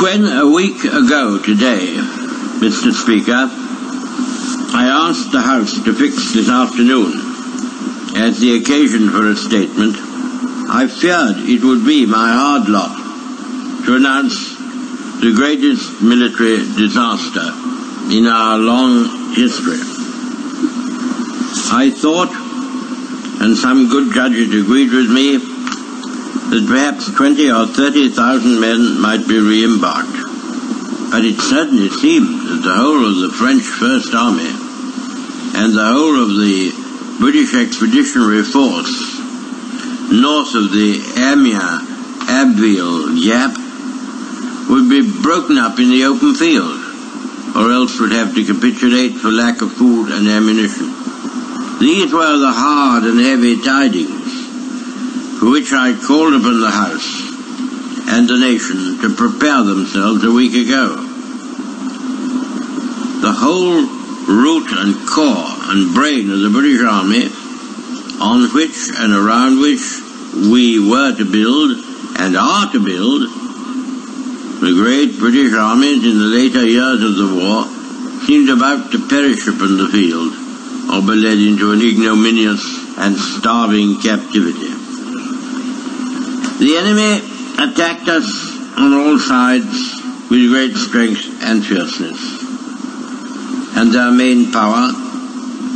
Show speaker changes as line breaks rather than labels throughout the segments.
When a week ago today, Mr. Speaker, I asked the House to fix this afternoon as the occasion for a statement, I feared it would be my hard lot to announce the greatest military disaster in our long history. I thought, and some good judges agreed with me, that perhaps 20 or 30,000 men might be re-embarked. But it certainly seemed that the whole of the French First Army and the whole of the British Expeditionary Force north of the Amiens-Abbeville gap would be broken up in the open field, or else would have to capitulate for lack of food and ammunition. These were the hard and heavy tidings for which I called upon the House and the nation to prepare themselves a week ago. The whole root and core and brain of the British Army, on which and around which we were to build and are to build, the great British armies in the later years of the war seemed about to perish upon the field or be led into an ignominious and starving captivity. The enemy attacked us on all sides with great strength and fierceness. And their main power,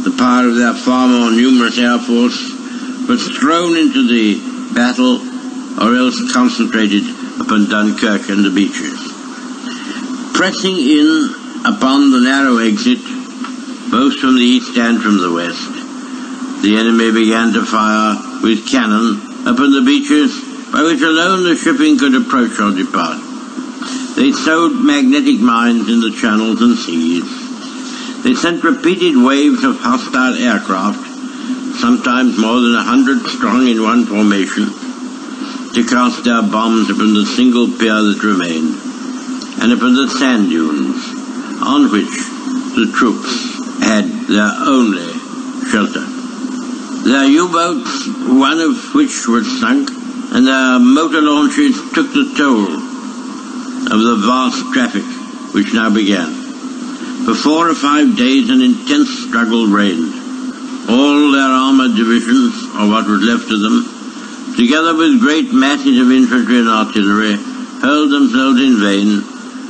the power of their far more numerous air force, was thrown into the battle or else concentrated upon Dunkirk and the beaches. Pressing in upon the narrow exit, both from the east and from the west, the enemy began to fire with cannon upon the beaches by which alone the shipping could approach or depart. They sowed magnetic mines in the channels and seas. They sent repeated waves of hostile aircraft, sometimes more than a hundred strong in one formation, to cast their bombs upon the single pier that remained, and upon the sand dunes on which the troops had their only shelter. Their U-boats, one of which was sunk, and their motor launches took the toll of the vast traffic which now began. For four or five days an intense struggle reigned. All their armored divisions, or what was left of them, together with great masses of infantry and artillery, hurled themselves in vain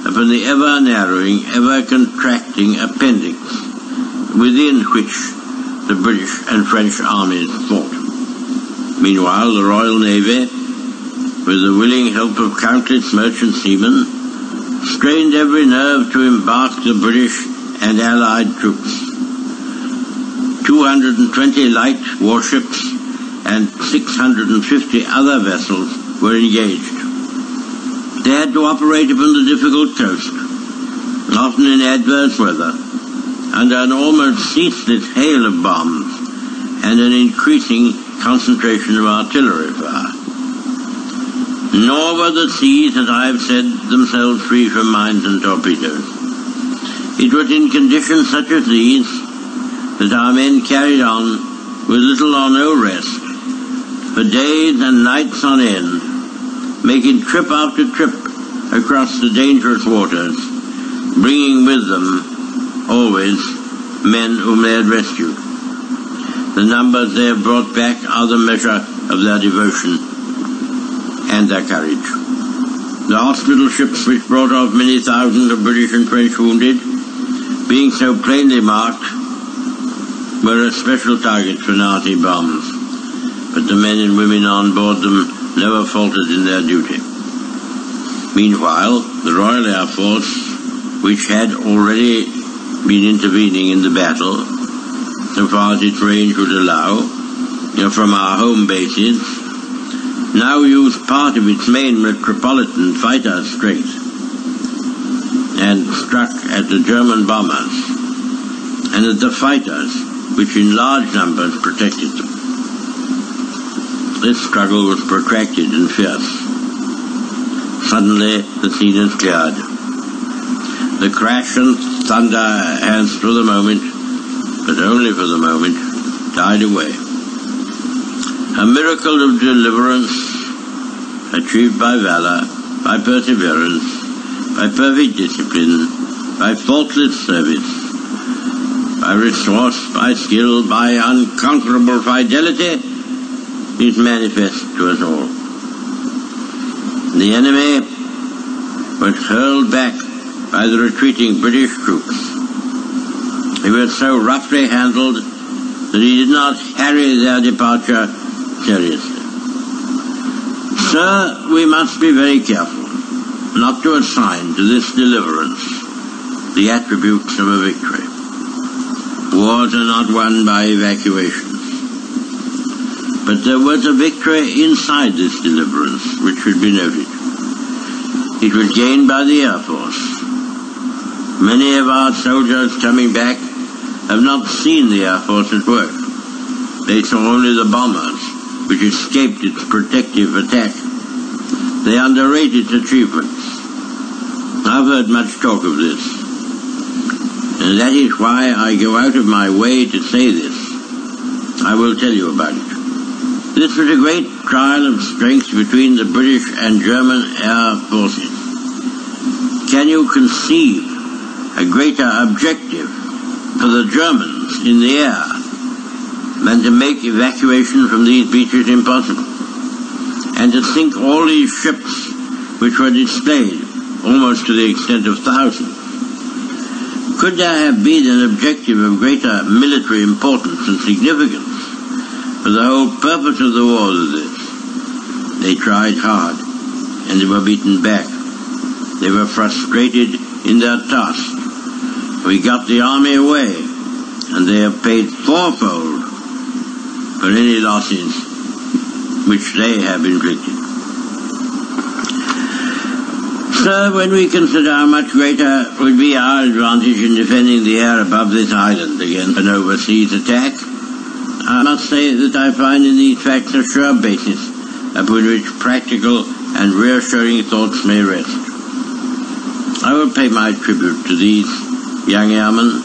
upon the ever-narrowing, ever-contracting appendix within which the British and French armies fought. Meanwhile, the Royal Navy, with the willing help of countless merchant seamen, strained every nerve to embark the British and Allied troops. 220 light warships and 650 other vessels were engaged. They had to operate upon the difficult coast, often in adverse weather, under an almost ceaseless hail of bombs and an increasing concentration of artillery fire. Nor were the seas, as I have said, themselves free from mines and torpedoes. It was in conditions such as these that our men carried on with little or no rest, for days and nights on end, making trip after trip across the dangerous waters, bringing with them always men whom they had rescued. The numbers they have brought back are the measure of their devotion and their courage. The hospital ships which brought off many thousands of British and French wounded, being so plainly marked, were a special target for Nazi bombs, but the men and women on board them never faltered in their duty. Meanwhile, the Royal Air Force, which had already been intervening in the battle, so far as its range would allow, from our home bases, now used part of its main metropolitan fighter strength and struck at the German bombers and at the fighters which in large numbers protected them. This struggle was protracted and fierce. Suddenly the scene is cleared. The crash and thunder has for the moment, but only for the moment, died away. A miracle of deliverance achieved by valor, by perseverance, by perfect discipline, by faultless service, by resource, by skill, by unconquerable fidelity, is manifest to us all. The enemy was hurled back by the retreating British troops. He was so roughly handled that he did not harry their departure seriously. Sir, we must be very careful not to assign to this deliverance the attributes of a victory. Wars are not won by evacuations. But there was a victory inside this deliverance, which should be noted. It was gained by the Air Force. Many of our soldiers coming back have not seen the Air Force at work. They saw only the bombers, which escaped its protective attack. They underrated its achievements. I've heard much talk of this. And that is why I go out of my way to say this. I will tell you about it. This was a great trial of strength between the British and German air forces. Can you conceive a greater objective for the Germans in the air than to make evacuation from these beaches impossible? And to sink all these ships which were displayed almost to the extent of thousands. Could there have been an objective of greater military importance and significance? For the whole purpose of the war was this. They tried hard, and they were beaten back. They were frustrated in their task. We got the army away, and they have paid fourfold for any losses which they have inflicted. Sir, when we consider how much greater would be our advantage in defending the air above this island against an overseas attack, I must say that I find in these facts a sure basis upon which practical and reassuring thoughts may rest. I will pay my tribute to these young airmen.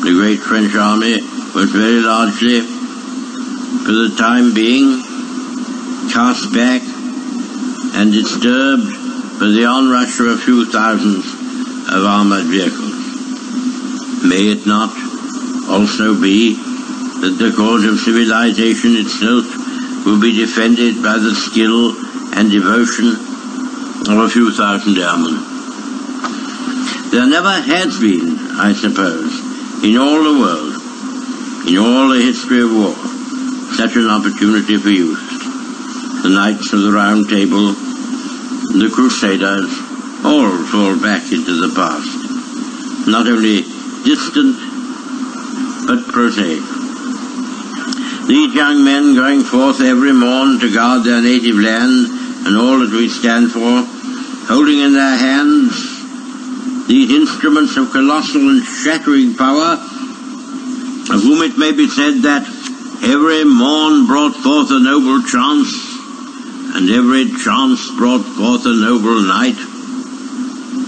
The great French army was very largely, for the time being, cast back and disturbed by the onrush of a few thousands of armored vehicles. May it not also be that the cause of civilization itself will be defended by the skill and devotion of a few thousand airmen. There never has been, I suppose, in all the world, in all the history of war, such an opportunity for youth. The Knights of the Round Table, the Crusaders, all fall back into the past. Not only distant, but prosaic. These young men going forth every morn to guard their native land and all that we stand for, holding in their hands these instruments of colossal and shattering power, of whom it may be said that every morn brought forth a noble chance, and every chance brought forth a noble knight,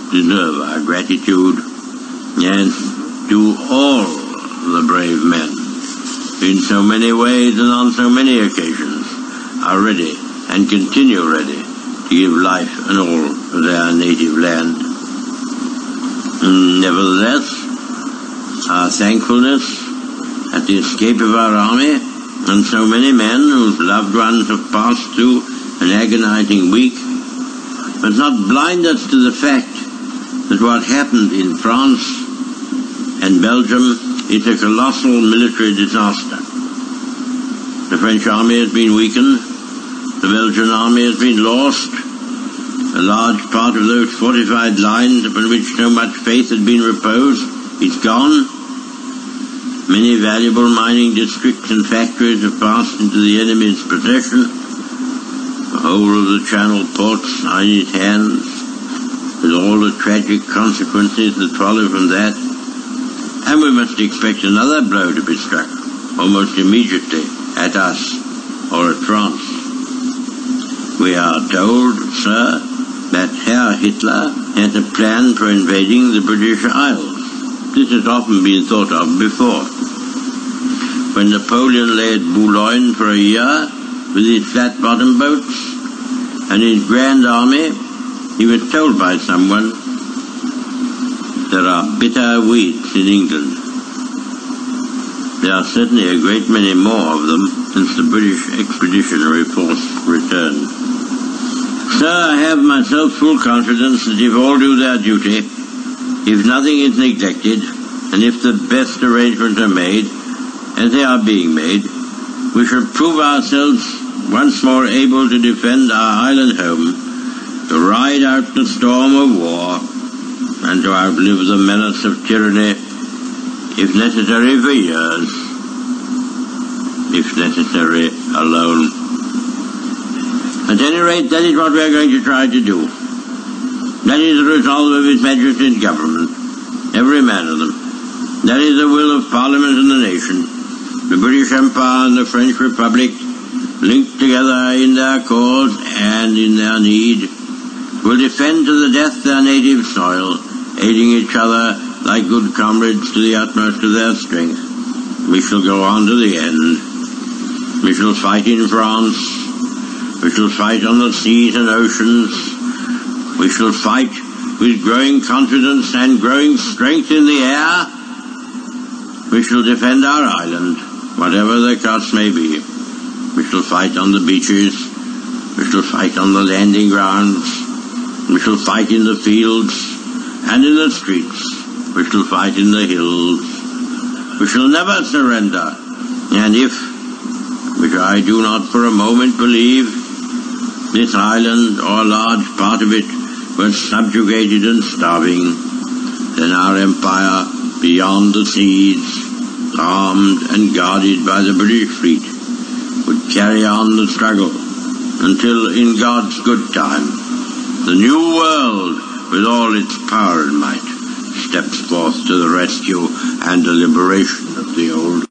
deserve our gratitude, and to all the brave men, in so many ways and on so many occasions, are ready and continue ready to give life and all to their native land. Nevertheless, our thankfulness at the escape of our army and so many men whose loved ones have passed through an agonizing week must not blind us to the fact that what happened in France and Belgium is a colossal military disaster. The French army has been weakened, the Belgian army has been lost, a large part of those fortified lines upon which so much faith had been reposed is gone. Many valuable mining districts and factories have passed into the enemy's possession. The whole of the Channel ports are in his hands, with all the tragic consequences that follow from that. And we must expect another blow to be struck, almost immediately, at us or at France. We are told, sir, that Herr Hitler had a plan for invading the British Isles. This has often been thought of before. When Napoleon lay at Boulogne for a year with his flat-bottom boats and his grand army He was told by someone there are bitter weeds in England. There are certainly a great many more of them since the British Expeditionary Force returned. Sir, I have myself full confidence that if all do their duty, if nothing is neglected, and if the best arrangements are made, as they are being made, we shall prove ourselves once more able to defend our island home, to ride out the storm of war, and to outlive the menace of tyranny, if necessary for years, if necessary alone. At any rate, that is what we are going to try to do. That is the resolve of His Majesty's government, every man of them. That is the will of Parliament and the nation, the British Empire and the French Republic, linked together in their cause and in their need, will defend to the death their native soil, aiding each other like good comrades to the utmost of their strength. We shall go on to the end. We shall fight in France. We shall fight on the seas and oceans. We shall fight with growing confidence and growing strength in the air. We shall defend our island, whatever the cost may be. We shall fight on the beaches. We shall fight on the landing grounds. We shall fight in the fields and in the streets. We shall fight in the hills. We shall never surrender. And if, which I do not for a moment believe, this island or a large part of it was subjugated and starving, then our empire beyond the seas, armed and guarded by the British fleet, would carry on the struggle until in God's good time, the new world with all its power and might steps forth to the rescue and the liberation of the